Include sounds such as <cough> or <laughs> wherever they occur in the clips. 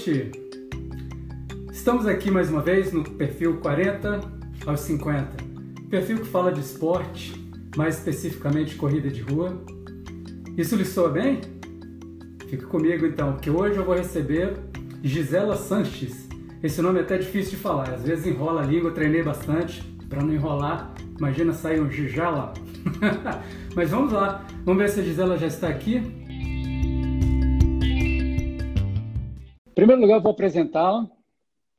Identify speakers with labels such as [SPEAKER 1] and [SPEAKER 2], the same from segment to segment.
[SPEAKER 1] Noite. Estamos aqui mais uma vez no perfil 40 aos 50. Perfil que fala de esporte, mais especificamente corrida de rua. Isso lhe soa bem? Fique comigo então, que hoje eu vou receber Gisela Sanches. Esse nome é até difícil de falar, às vezes enrola a língua, eu treinei bastante para não enrolar. Imagina sair um Gijala. <laughs> Mas vamos lá, vamos ver se a Gisela já está aqui. Primeiro lugar, eu vou apresentá-la,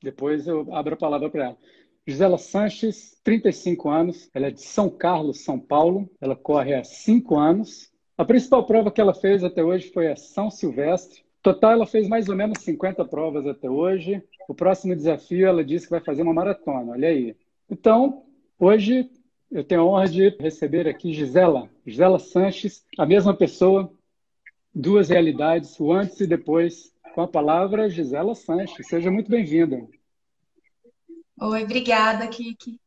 [SPEAKER 1] depois eu abro a palavra para ela. Gisela Sanches, 35 anos, ela é de São Carlos, São Paulo, ela corre há 5 anos. A principal prova que ela fez até hoje foi a São Silvestre. Total, ela fez mais ou menos 50 provas até hoje. O próximo desafio, ela disse que vai fazer uma maratona, olha aí. Então, hoje eu tenho a honra de receber aqui Gisela, Gisela Sanches, a mesma pessoa, duas realidades, o antes e depois. Com a palavra, Gisela Sanches. Seja muito bem-vinda.
[SPEAKER 2] Oi, obrigada, Kiki.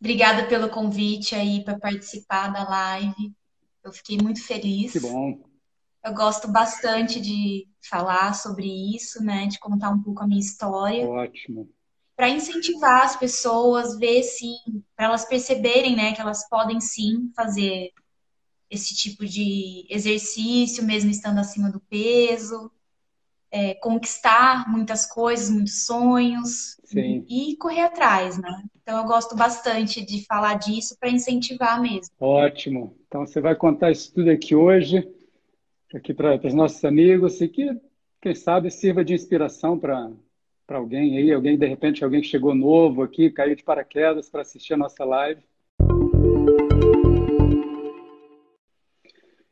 [SPEAKER 2] Obrigada pelo convite aí para participar da live. Eu fiquei muito feliz.
[SPEAKER 1] Que bom.
[SPEAKER 2] Eu gosto bastante de falar sobre isso, né? De contar um pouco a minha história.
[SPEAKER 1] Ótimo
[SPEAKER 2] para incentivar as pessoas, ver sim, para elas perceberem, né, que elas podem sim fazer esse tipo de exercício, mesmo estando acima do peso, é, conquistar muitas coisas, muitos sonhos
[SPEAKER 1] sim.
[SPEAKER 2] e correr atrás, né? Então eu gosto bastante de falar disso para incentivar mesmo.
[SPEAKER 1] Ótimo. Então você vai contar isso tudo aqui hoje, aqui para os nossos amigos e que quem sabe sirva de inspiração para para alguém aí, alguém de repente alguém que chegou novo aqui, caiu de paraquedas para assistir a nossa live.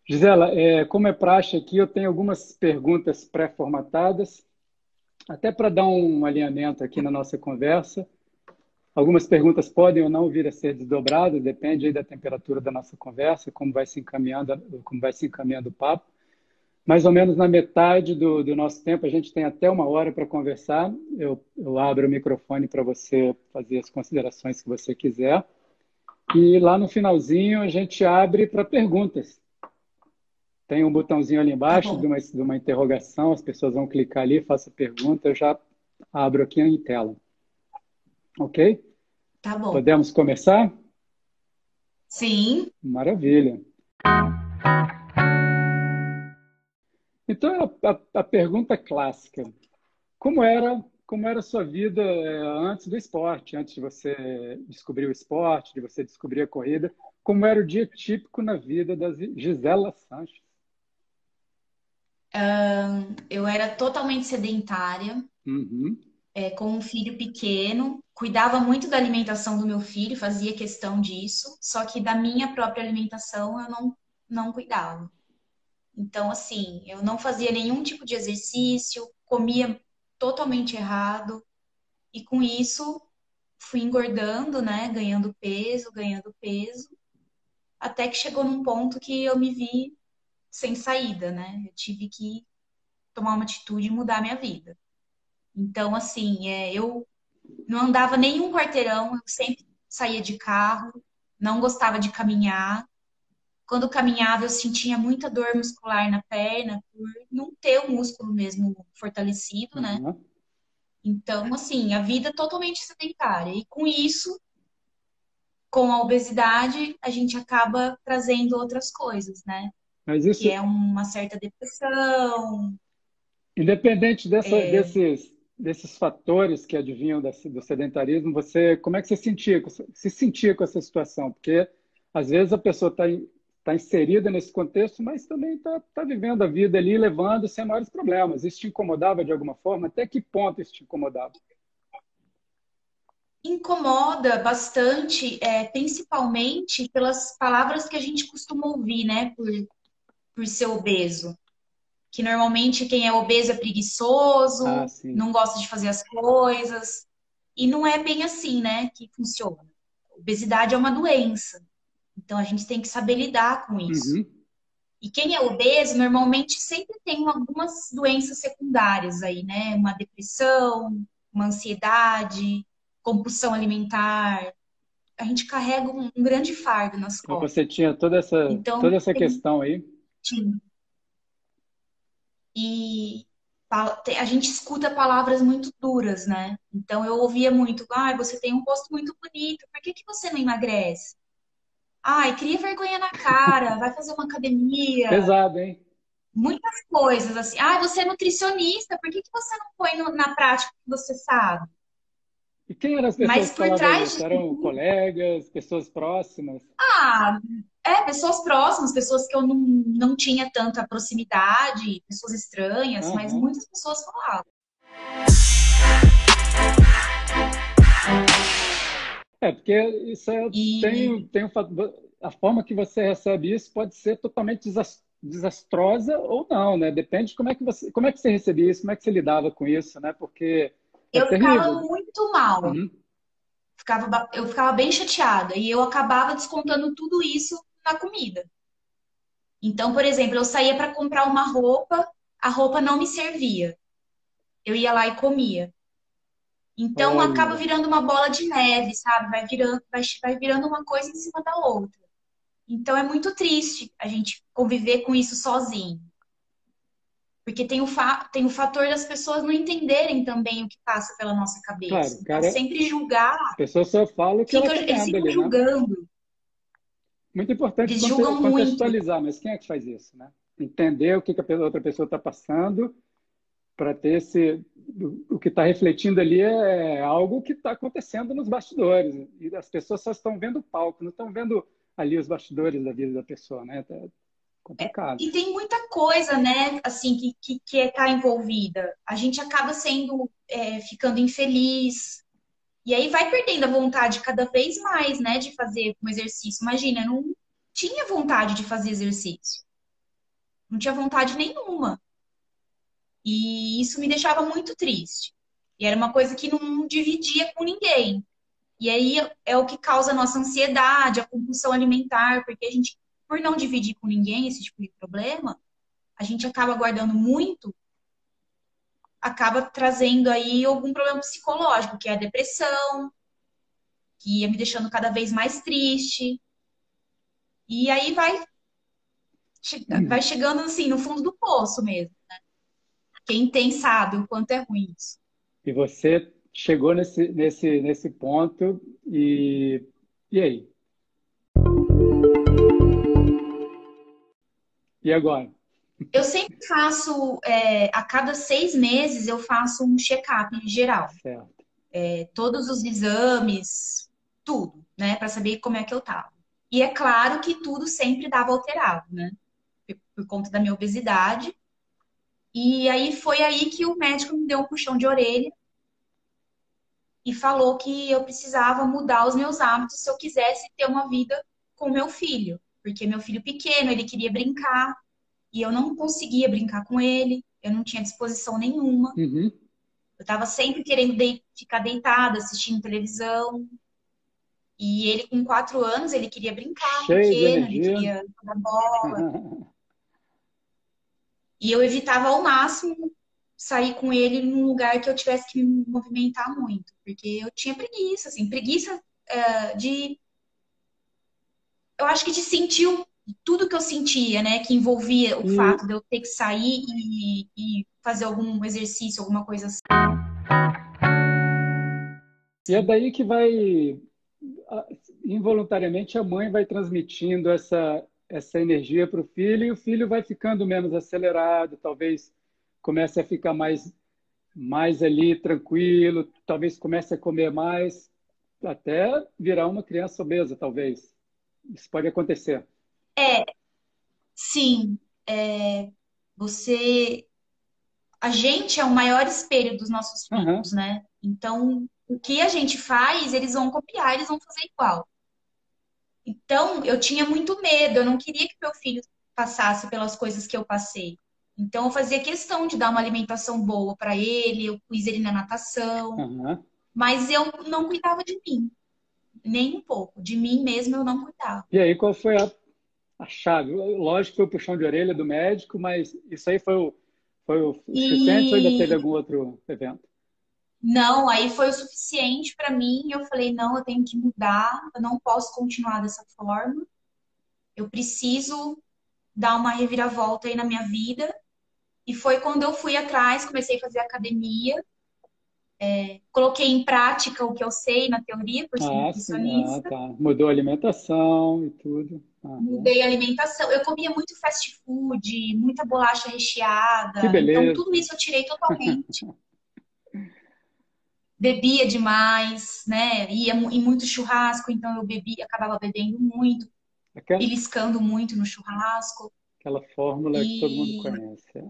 [SPEAKER 1] Gisela, é, como é praxe aqui, eu tenho algumas perguntas pré-formatadas, até para dar um alinhamento aqui na nossa conversa. Algumas perguntas podem ou não vir a ser desdobradas, depende aí da temperatura da nossa conversa, como vai se encaminhando, como vai se encaminhando o papo mais ou menos na metade do, do nosso tempo, a gente tem até uma hora para conversar. Eu, eu abro o microfone para você fazer as considerações que você quiser. E lá no finalzinho a gente abre para perguntas. Tem um botãozinho ali embaixo tá de, uma, de uma interrogação, as pessoas vão clicar ali, faça pergunta, eu já abro aqui em tela. Ok?
[SPEAKER 2] Tá bom.
[SPEAKER 1] Podemos começar?
[SPEAKER 2] Sim.
[SPEAKER 1] Maravilha. Então, a, a, a pergunta clássica: como era, como era a sua vida é, antes do esporte, antes de você descobrir o esporte, de você descobrir a corrida? Como era o dia típico na vida da Gisela Sanches?
[SPEAKER 2] Eu era totalmente sedentária,
[SPEAKER 1] uhum.
[SPEAKER 2] é, com um filho pequeno, cuidava muito da alimentação do meu filho, fazia questão disso, só que da minha própria alimentação eu não, não cuidava. Então, assim, eu não fazia nenhum tipo de exercício, comia totalmente errado, e com isso fui engordando, né? Ganhando peso, ganhando peso, até que chegou num ponto que eu me vi sem saída, né? Eu tive que tomar uma atitude e mudar minha vida. Então, assim, é, eu não andava nenhum quarteirão, eu sempre saía de carro, não gostava de caminhar, quando caminhava, eu sentia muita dor muscular na perna por não ter o músculo mesmo fortalecido, né?
[SPEAKER 1] Uhum.
[SPEAKER 2] Então, assim, a vida totalmente sedentária. E com isso, com a obesidade, a gente acaba trazendo outras coisas, né?
[SPEAKER 1] Mas isso...
[SPEAKER 2] Que é uma certa depressão.
[SPEAKER 1] Independente dessa, é... desses, desses fatores que adivinham do sedentarismo, você, como é que você sentia, se sentia com essa situação? Porque às vezes a pessoa está está inserida nesse contexto, mas também está tá vivendo a vida ali, levando sem maiores problemas. Isso te incomodava de alguma forma? Até que ponto isso te incomodava?
[SPEAKER 2] Incomoda bastante, é, principalmente pelas palavras que a gente costuma ouvir, né, por, por ser obeso. Que normalmente quem é obeso é preguiçoso,
[SPEAKER 1] ah,
[SPEAKER 2] não gosta de fazer as coisas. E não é bem assim, né, que funciona. Obesidade é uma doença. Então a gente tem que saber lidar com isso.
[SPEAKER 1] Uhum.
[SPEAKER 2] E quem é obeso normalmente sempre tem algumas doenças secundárias aí, né? Uma depressão, uma ansiedade, compulsão alimentar. A gente carrega um, um grande fardo nas costas.
[SPEAKER 1] Você tinha toda essa, então, toda essa tem... questão aí?
[SPEAKER 2] E a gente escuta palavras muito duras, né? Então eu ouvia muito, ai, ah, você tem um rosto muito bonito, por que, que você não emagrece? Ai, cria vergonha na cara, vai fazer uma academia.
[SPEAKER 1] Pesado, hein?
[SPEAKER 2] Muitas coisas, assim. Ah, você é nutricionista, por que, que você não põe na prática o que você sabe?
[SPEAKER 1] E quem eram as pessoas Mas por que trás isso? Eram colegas, pessoas próximas?
[SPEAKER 2] Ah, é, pessoas próximas, pessoas que eu não, não tinha tanta proximidade, pessoas estranhas, uhum. mas muitas pessoas falavam.
[SPEAKER 1] É, porque isso é, e... tem, tem um, a forma que você recebe isso pode ser totalmente desastrosa ou não, né? Depende de como é que você, como é que você recebia isso, como é que você lidava com isso, né? Porque
[SPEAKER 2] é eu terrível. ficava muito mal. Uhum. Ficava, eu ficava bem chateada e eu acabava descontando tudo isso na comida. Então, por exemplo, eu saía para comprar uma roupa, a roupa não me servia. Eu ia lá e comia. Então Olha. acaba virando uma bola de neve, sabe? Vai virando, vai, vai virando uma coisa em cima da outra. Então é muito triste a gente conviver com isso sozinho. Porque tem o, fa tem o fator das pessoas não entenderem também o que passa pela nossa cabeça. Claro, então, cara, sempre julgar.
[SPEAKER 1] A pessoa só fala o que fica, ela
[SPEAKER 2] Eles ficam ali, né? julgando. Né?
[SPEAKER 1] Muito importante Eles contextualizar, muito. mas quem é que faz isso, né? Entender o que, que a outra pessoa está passando para ter esse... O que está refletindo ali é algo que está acontecendo nos bastidores. E as pessoas só estão vendo o palco, não estão vendo ali os bastidores da vida da pessoa, né? Tá complicado.
[SPEAKER 2] É, e tem muita coisa, né, assim, que, que, que está envolvida. A gente acaba sendo, é, ficando infeliz, e aí vai perdendo a vontade cada vez mais, né, de fazer um exercício. Imagina, eu não tinha vontade de fazer exercício. Não tinha vontade nenhuma. E isso me deixava muito triste. E era uma coisa que não dividia com ninguém. E aí é o que causa a nossa ansiedade, a compulsão alimentar, porque a gente, por não dividir com ninguém esse tipo de problema, a gente acaba guardando muito acaba trazendo aí algum problema psicológico, que é a depressão, que ia me deixando cada vez mais triste. E aí vai, hum. vai chegando assim no fundo do poço mesmo, né? Quem tem sabe o quanto é ruim isso.
[SPEAKER 1] E você chegou nesse, nesse, nesse ponto e, e aí? E agora?
[SPEAKER 2] Eu sempre faço, é, a cada seis meses, eu faço um check-up geral. É, todos os exames, tudo, né? Para saber como é que eu tava. E é claro que tudo sempre dava alterado, né? Por, por conta da minha obesidade. E aí foi aí que o médico me deu um puxão de orelha e falou que eu precisava mudar os meus hábitos se eu quisesse ter uma vida com meu filho. Porque meu filho pequeno, ele queria brincar, e eu não conseguia brincar com ele, eu não tinha disposição nenhuma. Uhum. Eu estava sempre querendo de ficar deitada, assistindo televisão. E ele, com quatro anos, ele queria brincar, Cheio pequeno, ele queria jogar bola. <laughs> e eu evitava ao máximo sair com ele num lugar que eu tivesse que me movimentar muito, porque eu tinha preguiça, assim, preguiça uh, de. Eu acho que de sentir tudo que eu sentia, né, que envolvia o fato de eu ter que sair e, e, fazer algum exercício, alguma coisa assim.
[SPEAKER 1] E é daí que vai, involuntariamente, a mãe vai transmitindo essa, essa energia para o filho e o filho vai ficando menos acelerado, talvez comece a ficar mais, mais ali tranquilo, talvez comece a comer mais, até virar uma criança obesa, talvez. Isso pode acontecer.
[SPEAKER 2] É, sim. É, você. A gente é o maior espelho dos nossos filhos, uhum. né? Então, o que a gente faz, eles vão copiar, eles vão fazer igual. Então, eu tinha muito medo, eu não queria que meu filho passasse pelas coisas que eu passei. Então, eu fazia questão de dar uma alimentação boa para ele, eu pus ele na natação, uhum. mas eu não cuidava de mim, nem um pouco. De mim mesmo eu não cuidava.
[SPEAKER 1] E aí, qual foi a a chave. Lógico que foi o puxão de orelha do médico, mas isso aí foi o, foi o suficiente e... ou ainda teve algum outro evento?
[SPEAKER 2] Não, aí foi o suficiente para mim. Eu falei, não, eu tenho que mudar, eu não posso continuar dessa forma. Eu preciso dar uma reviravolta aí na minha vida. E foi quando eu fui atrás, comecei a fazer academia, é, coloquei em prática o que eu sei na teoria, por ser ah, nutricionista.
[SPEAKER 1] Ah, tá. Mudou a alimentação e tudo.
[SPEAKER 2] Ah, Mudei a alimentação. Eu comia muito fast food, muita bolacha recheada.
[SPEAKER 1] Que beleza.
[SPEAKER 2] Então, tudo isso eu tirei totalmente. <laughs> Bebia demais, né? Ia em muito churrasco, então eu bebia, acabava bebendo muito, Aquela... e liscando muito no churrasco.
[SPEAKER 1] Aquela fórmula e... que todo mundo conhece. É.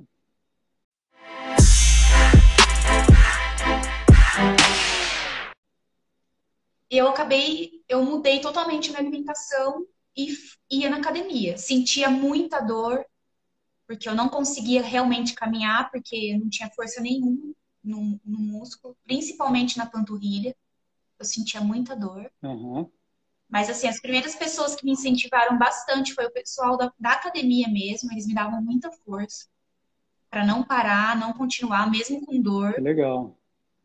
[SPEAKER 2] eu acabei, eu mudei totalmente minha alimentação e ia na academia. Sentia muita dor, porque eu não conseguia realmente caminhar, porque não tinha força nenhuma no, no músculo, principalmente na panturrilha. Eu sentia muita dor.
[SPEAKER 1] Uhum.
[SPEAKER 2] Mas, assim, as primeiras pessoas que me incentivaram bastante foi o pessoal da, da academia mesmo. Eles me davam muita força para não parar, não continuar, mesmo com dor.
[SPEAKER 1] Legal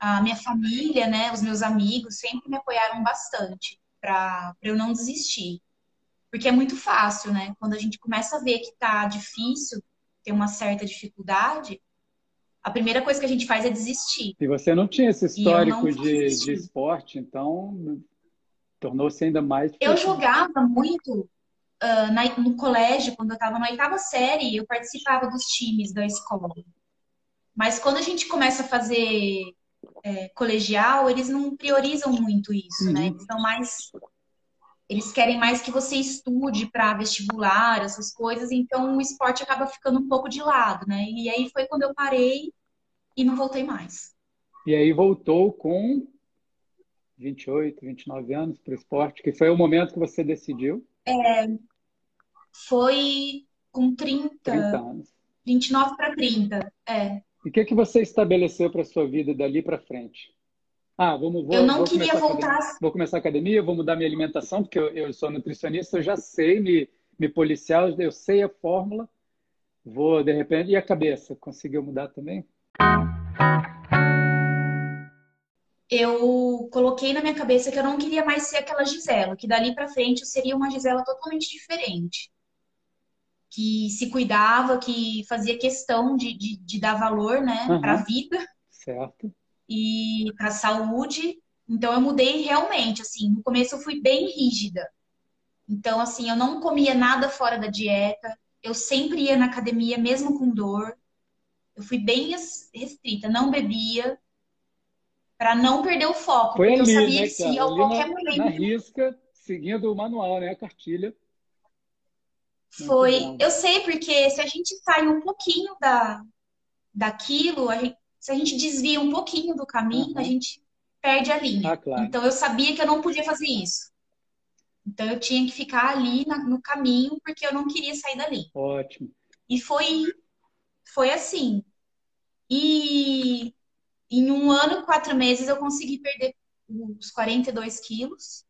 [SPEAKER 2] a minha família, né, os meus amigos sempre me apoiaram bastante para eu não desistir. Porque é muito fácil, né? Quando a gente começa a ver que tá difícil, tem uma certa dificuldade, a primeira coisa que a gente faz é desistir.
[SPEAKER 1] E você não tinha esse histórico de, de esporte, então tornou-se ainda mais.
[SPEAKER 2] Difícil. Eu jogava muito uh, na, no colégio, quando eu estava na oitava série, eu participava dos times da escola. Mas quando a gente começa a fazer é, colegial, eles não priorizam muito isso, né? uhum. né? Eles são mais. Eles querem mais que você estude para vestibular, essas coisas, então o esporte acaba ficando um pouco de lado, né? E aí foi quando eu parei e não voltei mais.
[SPEAKER 1] E aí voltou com 28, 29 anos para o esporte, que foi o momento que você decidiu?
[SPEAKER 2] É, foi com 30, 30 anos. 29 para 30, é.
[SPEAKER 1] E o que, que você estabeleceu para a sua vida dali para frente? Ah, vamos, vou,
[SPEAKER 2] eu não
[SPEAKER 1] vou
[SPEAKER 2] queria voltar.
[SPEAKER 1] Vou começar a academia, vou mudar minha alimentação, porque eu, eu sou nutricionista, eu já sei me, me policiar, eu sei a fórmula. Vou, de repente, e a cabeça? Conseguiu mudar também?
[SPEAKER 2] Eu coloquei na minha cabeça que eu não queria mais ser aquela Gisela, que dali para frente eu seria uma Gisela totalmente diferente que se cuidava, que fazia questão de, de, de dar valor, né, uhum. para a vida.
[SPEAKER 1] Certo.
[SPEAKER 2] E para a saúde. Então eu mudei realmente, assim, no começo eu fui bem rígida. Então, assim, eu não comia nada fora da dieta. Eu sempre ia na academia, mesmo com dor. Eu fui bem restrita, não bebia, para não perder o foco.
[SPEAKER 1] Foi
[SPEAKER 2] porque
[SPEAKER 1] ali,
[SPEAKER 2] eu sabia
[SPEAKER 1] né,
[SPEAKER 2] que se a qualquer momento.
[SPEAKER 1] Na risca, seguindo o manual, né? A cartilha.
[SPEAKER 2] Foi. Eu sei, porque se a gente sai um pouquinho da, daquilo, a gente, se a gente desvia um pouquinho do caminho, uhum. a gente perde a linha.
[SPEAKER 1] Ah, claro.
[SPEAKER 2] Então eu sabia que eu não podia fazer isso. Então eu tinha que ficar ali na, no caminho, porque eu não queria sair dali.
[SPEAKER 1] Ótimo.
[SPEAKER 2] E foi, foi assim. E em um ano e quatro meses eu consegui perder os 42 quilos.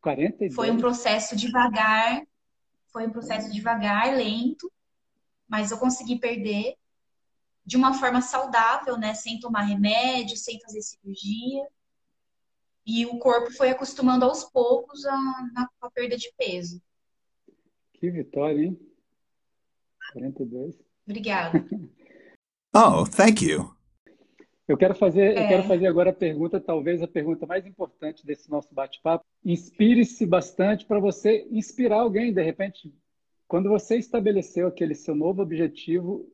[SPEAKER 1] 42?
[SPEAKER 2] Foi um processo devagar, foi um processo devagar, lento, mas eu consegui perder de uma forma saudável, né? Sem tomar remédio, sem fazer cirurgia. E o corpo foi acostumando aos poucos a, a, a perda de peso.
[SPEAKER 1] Que vitória, hein? 42.
[SPEAKER 2] Obrigada. <laughs>
[SPEAKER 3] oh, thank you.
[SPEAKER 1] Eu quero fazer, é. eu quero fazer agora a pergunta, talvez a pergunta mais importante desse nosso bate-papo. Inspire-se bastante para você inspirar alguém, de repente. Quando você estabeleceu aquele seu novo objetivo,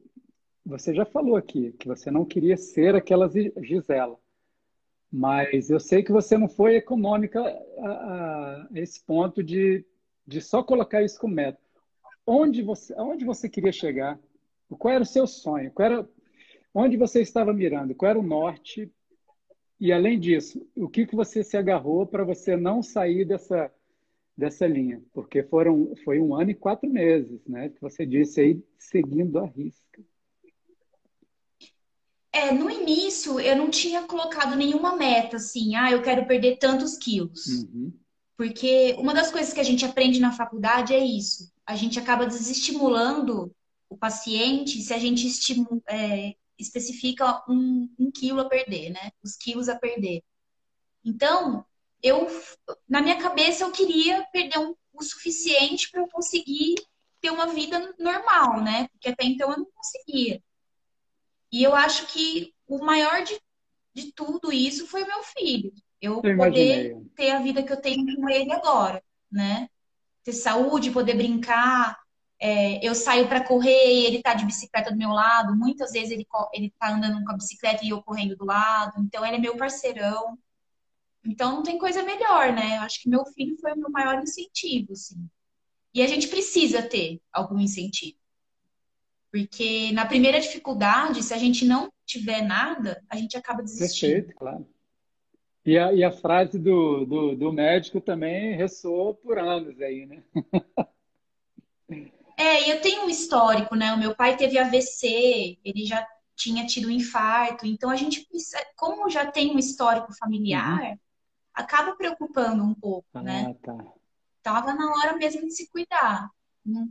[SPEAKER 1] você já falou aqui que você não queria ser aquela Gisela. Mas eu sei que você não foi econômica a, a, a esse ponto de, de só colocar isso como meta. Onde você, aonde você queria chegar? Qual era o seu sonho? Qual era Onde você estava mirando? Qual era o norte? E além disso, o que, que você se agarrou para você não sair dessa, dessa linha? Porque foram, foi um ano e quatro meses, né? Que você disse aí, seguindo a risca.
[SPEAKER 2] É, no início eu não tinha colocado nenhuma meta assim, ah, eu quero perder tantos quilos.
[SPEAKER 1] Uhum.
[SPEAKER 2] Porque uma das coisas que a gente aprende na faculdade é isso. A gente acaba desestimulando o paciente se a gente estimula, é, especifica um, um quilo a perder, né? Os quilos a perder. Então, eu, na minha cabeça, eu queria perder um, o suficiente para eu conseguir ter uma vida normal, né? Porque até então eu não conseguia. E eu acho que o maior de, de tudo isso foi meu filho. Eu,
[SPEAKER 1] Eu
[SPEAKER 2] poder
[SPEAKER 1] imaginei.
[SPEAKER 2] ter a vida que eu tenho com ele agora, né? Ter saúde, poder brincar. É, eu saio para correr e ele tá de bicicleta do meu lado. Muitas vezes ele, ele tá andando com a bicicleta e eu correndo do lado. Então ele é meu parceirão. Então não tem coisa melhor, né? Eu acho que meu filho foi o meu maior incentivo, assim. E a gente precisa ter algum incentivo. Porque na primeira dificuldade, se a gente não tiver nada, a gente acaba desistindo.
[SPEAKER 1] Perfeito, claro. E a, e a frase do, do, do médico também ressoou por anos aí, né? <laughs>
[SPEAKER 2] É, e eu tenho um histórico, né? O meu pai teve AVC, ele já tinha tido um infarto, então a gente, como já tem um histórico familiar, acaba preocupando um pouco, né?
[SPEAKER 1] Ah, tá.
[SPEAKER 2] Tava na hora mesmo de se cuidar.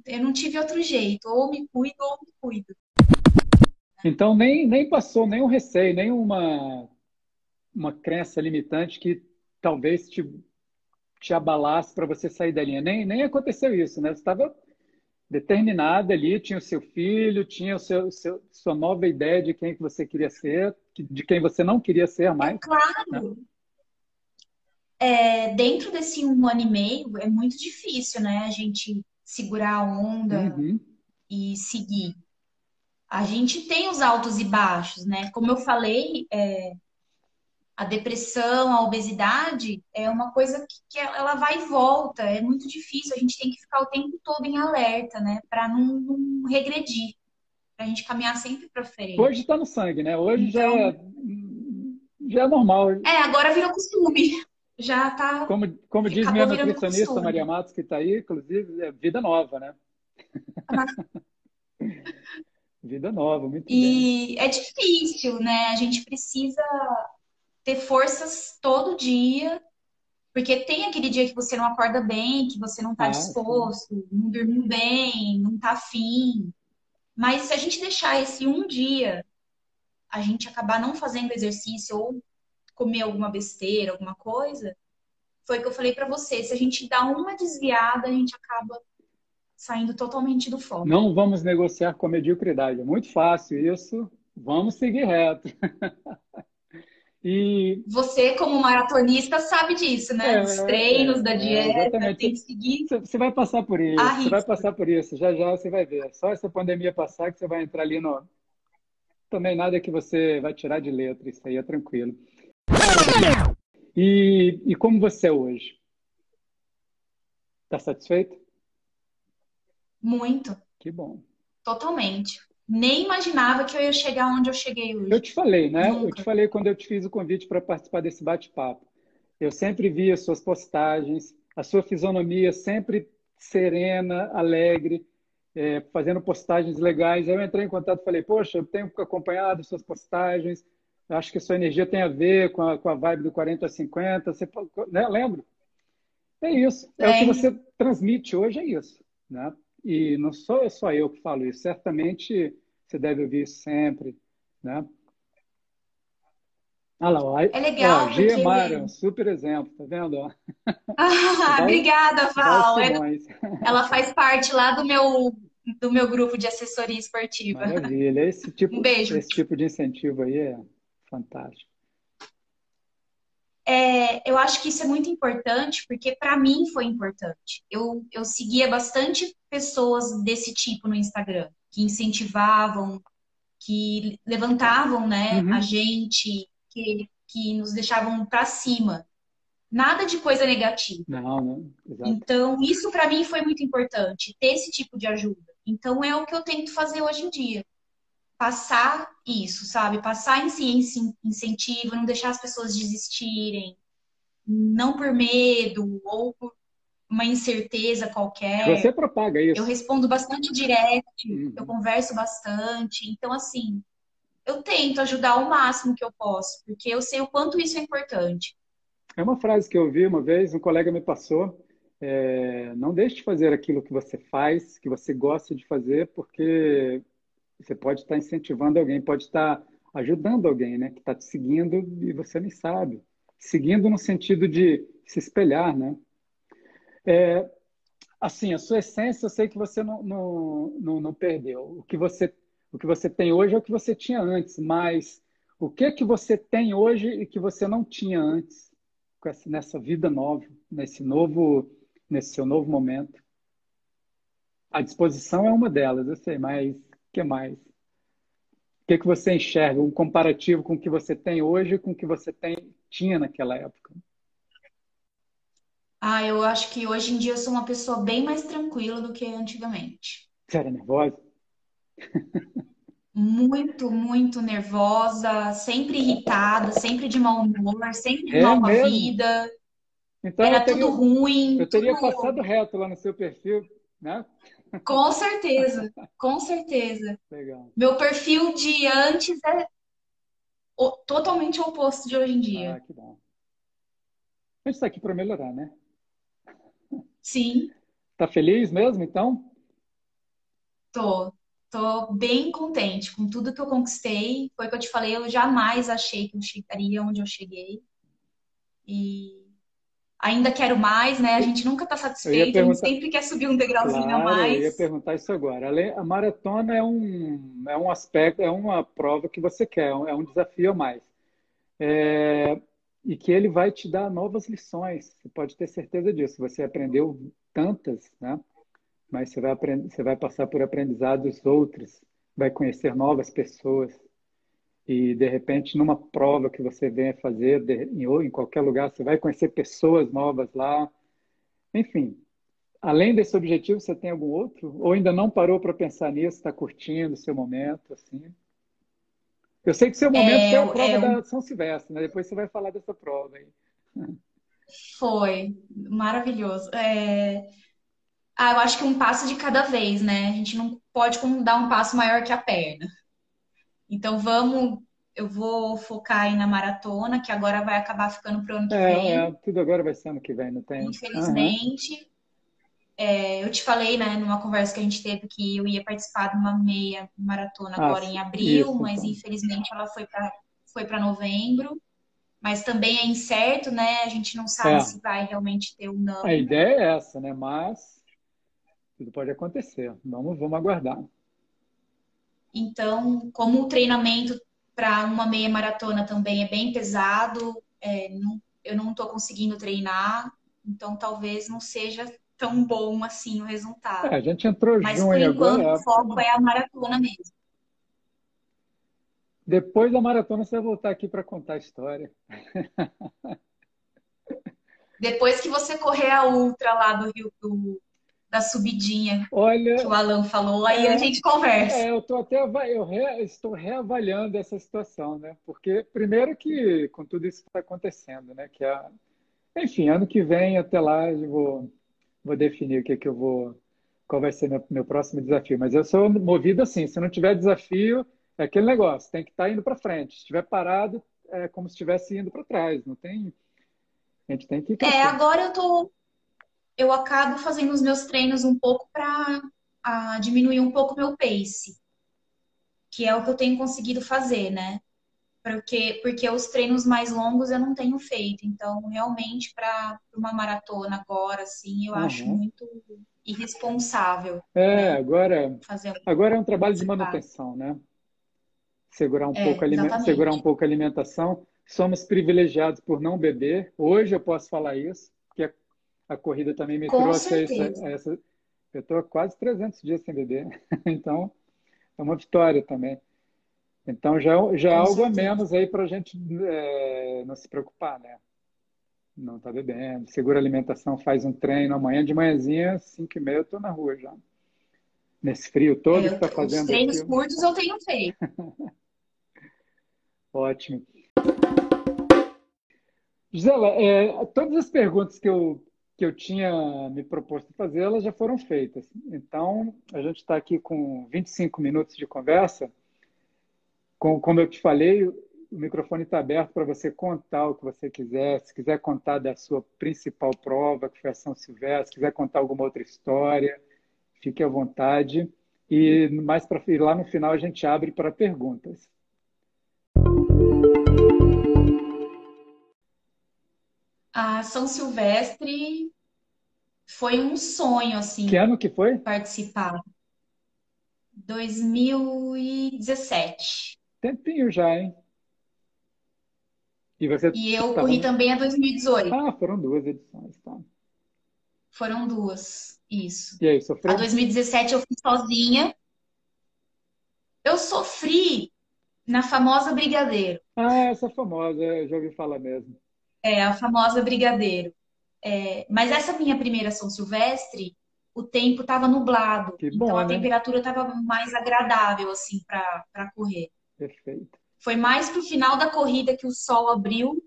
[SPEAKER 2] Eu não tive outro jeito, ou me cuido ou me cuido.
[SPEAKER 1] Então nem, nem passou nenhum receio, nenhuma uma crença limitante que talvez te, te abalasse para você sair da linha. Nem, nem aconteceu isso, né? Você estava determinada ali, tinha o seu filho, tinha o seu, seu- sua nova ideia de quem que você queria ser, de quem você não queria ser
[SPEAKER 2] É
[SPEAKER 1] mais.
[SPEAKER 2] claro, é, dentro desse um ano e meio é muito difícil, né? A gente segurar a onda
[SPEAKER 1] Uhum.
[SPEAKER 2] e seguir. A gente tem os altos e baixos, né? Como eu falei, é, a depressão, a obesidade é uma coisa que, que ela vai e volta, é muito difícil. A gente tem que ficar o tempo todo em alerta, né? Para não, não regredir, para a gente caminhar sempre para frente.
[SPEAKER 1] Hoje está no sangue, né? Hoje já,
[SPEAKER 2] Então,
[SPEAKER 1] já é normal.
[SPEAKER 2] é, agora virou costume. Já tá,
[SPEAKER 1] Como, como diz minha nutricionista
[SPEAKER 2] costume.
[SPEAKER 1] Maria Matos, que está aí, inclusive, é vida nova, né? <laughs> Vida nova, muito bem.
[SPEAKER 2] E é difícil, né? A gente precisa ter forças todo dia, porque tem aquele dia que você não acorda bem, que você não tá
[SPEAKER 1] Ah, sim.
[SPEAKER 2] disposto, não dormiu bem, não tá afim. Mas se a gente deixar esse um dia, a gente acabar não fazendo exercício ou comer alguma besteira, alguma coisa, foi o que eu falei pra você. Se a gente dá uma desviada, a gente acaba saindo totalmente do foco.
[SPEAKER 1] Não vamos negociar com a mediocridade. É muito fácil isso. Vamos seguir reto. <laughs> E
[SPEAKER 2] Você, como maratonista, sabe disso, né?
[SPEAKER 1] é,
[SPEAKER 2] Dos treinos, da
[SPEAKER 1] é,
[SPEAKER 2] dieta,
[SPEAKER 1] exatamente.
[SPEAKER 2] tem que seguir
[SPEAKER 1] Você vai passar por isso. Você vai passar por isso. Já já você vai ver. Só essa pandemia passar que você vai entrar ali no. Também nada que você vai tirar de letra. Isso aí é tranquilo. E, e como você é hoje? Está satisfeito?
[SPEAKER 2] Muito,
[SPEAKER 1] Que bom.
[SPEAKER 2] totalmente. Nem imaginava que eu ia chegar onde eu cheguei
[SPEAKER 1] Eu
[SPEAKER 2] hoje.
[SPEAKER 1] te falei, né? Eu te
[SPEAKER 2] Nunca.
[SPEAKER 1] falei quando eu te fiz o convite para participar desse bate-papo. Eu sempre via suas postagens, a sua fisionomia sempre serena, alegre, é, fazendo postagens legais. Aí eu entrei em contato e falei, poxa, eu tenho acompanhado suas postagens, eu acho que a sua energia tem a ver com a, com a vibe do 40 a 50. Você, né? Lembra? É isso. É o que
[SPEAKER 2] Lembro.
[SPEAKER 1] você transmite hoje, é isso, né? E não sou só eu que falo isso. Certamente você deve ouvir isso sempre, né? Olha lá, ó,
[SPEAKER 2] É
[SPEAKER 1] ó,
[SPEAKER 2] legal
[SPEAKER 1] Gia
[SPEAKER 2] porque.
[SPEAKER 1] Mara, um super exemplo, tá vendo? Ó,
[SPEAKER 2] Ah, <laughs>
[SPEAKER 1] Val,
[SPEAKER 2] obrigada,
[SPEAKER 1] Val.
[SPEAKER 2] Ela faz parte lá do meu, do meu grupo de assessoria esportiva.
[SPEAKER 1] Maravilha. Esse
[SPEAKER 2] Um
[SPEAKER 1] tipo,
[SPEAKER 2] beijo.
[SPEAKER 1] esse tipo de incentivo aí é fantástico.
[SPEAKER 2] É, eu acho que isso é muito importante, porque para mim foi importante. Eu, eu seguia bastante pessoas desse tipo no Instagram, que incentivavam, que levantavam, né,
[SPEAKER 1] Uhum.
[SPEAKER 2] a gente, que, que nos deixavam para cima. Nada de coisa negativa.
[SPEAKER 1] Não, não, exato.
[SPEAKER 2] Então, isso para mim foi muito importante, ter esse tipo de ajuda. Então, é o que eu tento fazer hoje em dia. Passar isso, sabe? Passar em si esse incentivo, não deixar as pessoas desistirem, não por medo ou por uma incerteza qualquer.
[SPEAKER 1] Você propaga
[SPEAKER 2] Eu
[SPEAKER 1] isso.
[SPEAKER 2] respondo bastante direct, eu
[SPEAKER 1] Uhum.
[SPEAKER 2] converso bastante. Então, assim, eu tento ajudar o máximo que eu posso, porque eu sei o quanto isso é importante.
[SPEAKER 1] É uma frase que eu ouvi uma vez, um colega me passou. é, não deixe de fazer aquilo que você faz, que você gosta de fazer, porque você pode estar incentivando alguém, pode estar ajudando alguém, né, que está te seguindo e você nem sabe. Seguindo no sentido de se espelhar, né? É, assim, a sua essência, eu sei que você não, não, não, não perdeu. O que você, O que você tem hoje é o que você tinha antes, mas o que que você tem hoje e que você não tinha antes, nessa vida nova, nesse novo, nesse seu novo momento? A disposição é uma delas, eu sei, mas que mais? O que que você enxerga, um comparativo com o que você tem hoje e com o que você tem, tinha naquela época?
[SPEAKER 2] Ah, eu acho que hoje em dia eu sou uma pessoa bem mais tranquila do que antigamente.
[SPEAKER 1] Você era nervosa? <laughs>
[SPEAKER 2] Muito, muito nervosa, sempre irritada, sempre de mau humor, sempre
[SPEAKER 1] É
[SPEAKER 2] mal com a
[SPEAKER 1] mesmo?
[SPEAKER 2] vida.
[SPEAKER 1] Então
[SPEAKER 2] Era
[SPEAKER 1] teria,
[SPEAKER 2] tudo ruim,
[SPEAKER 1] eu teria
[SPEAKER 2] tudo.
[SPEAKER 1] passado reto lá no seu perfil, né?
[SPEAKER 2] Com certeza, com certeza.
[SPEAKER 1] Legal.
[SPEAKER 2] Meu perfil de antes é totalmente oposto de hoje em
[SPEAKER 1] Ah,
[SPEAKER 2] dia.
[SPEAKER 1] que bom. A gente está aqui para melhorar, né?
[SPEAKER 2] Sim,
[SPEAKER 1] Tá feliz mesmo, então?
[SPEAKER 2] tô. Tô bem contente com tudo que eu conquistei. Foi o que eu te falei, eu jamais achei que eu chegaria onde eu cheguei. E ainda quero mais, né? A gente nunca tá
[SPEAKER 1] ia
[SPEAKER 2] satisfeito, a gente sempre quer subir um degrauzinho a
[SPEAKER 1] claro, eu ia
[SPEAKER 2] mais.
[SPEAKER 1] perguntar isso agora. A maratona é um, é um aspecto, é uma prova que você quer, é um desafio a mais. É, e que ele vai te dar novas lições, você pode ter certeza disso. Você aprendeu tantas, né? Mas você vai aprender, você vai passar por aprendizados outros, vai conhecer novas pessoas. E, de repente, numa prova que você venha fazer, de- em, ou em qualquer lugar, você vai conhecer pessoas novas lá. Enfim, além desse objetivo, você tem algum outro? Ou ainda não parou para pensar nisso, está curtindo o seu momento, assim? Eu sei que seu momento
[SPEAKER 2] É,
[SPEAKER 1] foi a prova
[SPEAKER 2] é,
[SPEAKER 1] da São Silvestre, né? Depois você vai falar dessa prova aí.
[SPEAKER 2] foi maravilhoso. É, Ah, eu acho que um passo de cada vez, né? A gente não pode dar um passo maior que a perna. Então vamos, eu vou focar aí na maratona, que agora vai acabar ficando pro ano que
[SPEAKER 1] É,
[SPEAKER 2] vem,
[SPEAKER 1] é, tudo agora vai ser ano que vem, não tem?
[SPEAKER 2] Infelizmente. É, eu te falei, né, numa conversa que a gente teve que eu ia participar de uma meia maratona
[SPEAKER 1] Ah,
[SPEAKER 2] agora em abril,
[SPEAKER 1] isso,
[SPEAKER 2] mas
[SPEAKER 1] então.
[SPEAKER 2] infelizmente ela foi para foi para novembro. Mas também é incerto, né? A gente não sabe
[SPEAKER 1] É,
[SPEAKER 2] se vai realmente ter ou não.
[SPEAKER 1] a ideia é essa, né? Mas tudo pode acontecer. Vamos, vamos aguardar.
[SPEAKER 2] Então, como o treinamento para uma meia maratona também é bem pesado, é, não- eu não estou conseguindo treinar, então talvez não seja tão bom assim o
[SPEAKER 1] É,
[SPEAKER 2] resultado.
[SPEAKER 1] a gente entrou
[SPEAKER 2] Mas por
[SPEAKER 1] junho
[SPEAKER 2] enquanto
[SPEAKER 1] agora.
[SPEAKER 2] o foco é a maratona mesmo.
[SPEAKER 1] Depois da maratona, você vai voltar aqui para contar a história. <laughs>
[SPEAKER 2] Depois que você correr a ultra lá do Rio do- da subidinha que
[SPEAKER 1] Olha,
[SPEAKER 2] o Alan falou, aí a
[SPEAKER 1] é,
[SPEAKER 2] gente conversa.
[SPEAKER 1] é, eu tô até eu re- estou reavaliando essa situação, né? Porque primeiro que com tudo isso que está acontecendo, né? Que a, enfim, ano que vem até lá eu vou vou definir o que que eu vou, qual vai ser meu, meu próximo desafio. Mas eu sou movido assim, se não tiver desafio, é aquele negócio, tem que estar indo para frente. Se estiver parado, é como se estivesse indo para trás. Não tem, a gente tem que
[SPEAKER 2] É, agora eu tô, eu acabo fazendo os meus treinos um pouco para diminuir um pouco o meu pace, que é o que eu tenho conseguido fazer, né? Porque, porque os treinos mais longos eu não tenho feito. Então, realmente, para uma maratona agora, assim, eu acho
[SPEAKER 1] Aham.
[SPEAKER 2] muito irresponsável,
[SPEAKER 1] É,
[SPEAKER 2] né?
[SPEAKER 1] agora,
[SPEAKER 2] Fazer um
[SPEAKER 1] agora é um trabalho de manutenção, né? Segurar um
[SPEAKER 2] É,
[SPEAKER 1] pouco a alime- segurar um pouco a alimentação. Somos privilegiados por não beber. Hoje eu posso falar isso, porque a, a corrida também me
[SPEAKER 2] Com
[SPEAKER 1] trouxe a essa, a essa- Eu estou quase 300 dias sem beber, <laughs> então é uma vitória também. Então já, é- já é algo a
[SPEAKER 2] certeza.
[SPEAKER 1] menos aí para a gente é, não se preocupar, né? Não está bebendo, segura a alimentação, faz um treino. Amanhã de manhãzinha, 5 e meia, eu estou na rua já. Nesse frio todo
[SPEAKER 2] É,
[SPEAKER 1] que
[SPEAKER 2] eu-
[SPEAKER 1] está
[SPEAKER 2] os
[SPEAKER 1] fazendo
[SPEAKER 2] treinos
[SPEAKER 1] aqui.
[SPEAKER 2] curtos eu tenho feito. <laughs>
[SPEAKER 1] Ótimo. Gisela, é, todas as perguntas que eu, que eu tinha me proposto fazer, elas já foram feitas. Então, a gente está aqui com 25 minutos de conversa. Com, como eu te falei, o microfone está aberto para você contar o que você quiser. Se quiser contar da sua principal prova, que foi a São Silvestre, se quiser contar alguma outra história, fique à vontade. E mais para lá no final a gente abre para perguntas.
[SPEAKER 2] A São Silvestre foi um sonho, assim,
[SPEAKER 1] Que ano que foi?
[SPEAKER 2] participar. 2017.
[SPEAKER 1] Tempinho já, hein?
[SPEAKER 2] E você E eu tava... corri também a 2018.
[SPEAKER 1] Ah, foram duas edições, tá.
[SPEAKER 2] Foram duas, isso.
[SPEAKER 1] E aí, sofreu?
[SPEAKER 2] A 2017 eu fui sozinha. Eu sofri na famosa Brigadeiro.
[SPEAKER 1] Ah, essa famosa, eu já ouvi falar mesmo.
[SPEAKER 2] É, a famosa Brigadeiro. É, mas essa minha primeira São Silvestre, o tempo estava nublado.
[SPEAKER 1] Que
[SPEAKER 2] então
[SPEAKER 1] bom,
[SPEAKER 2] a
[SPEAKER 1] né?
[SPEAKER 2] temperatura estava mais agradável, assim, para correr.
[SPEAKER 1] Perfeito.
[SPEAKER 2] Foi mais pro final da corrida que o sol abriu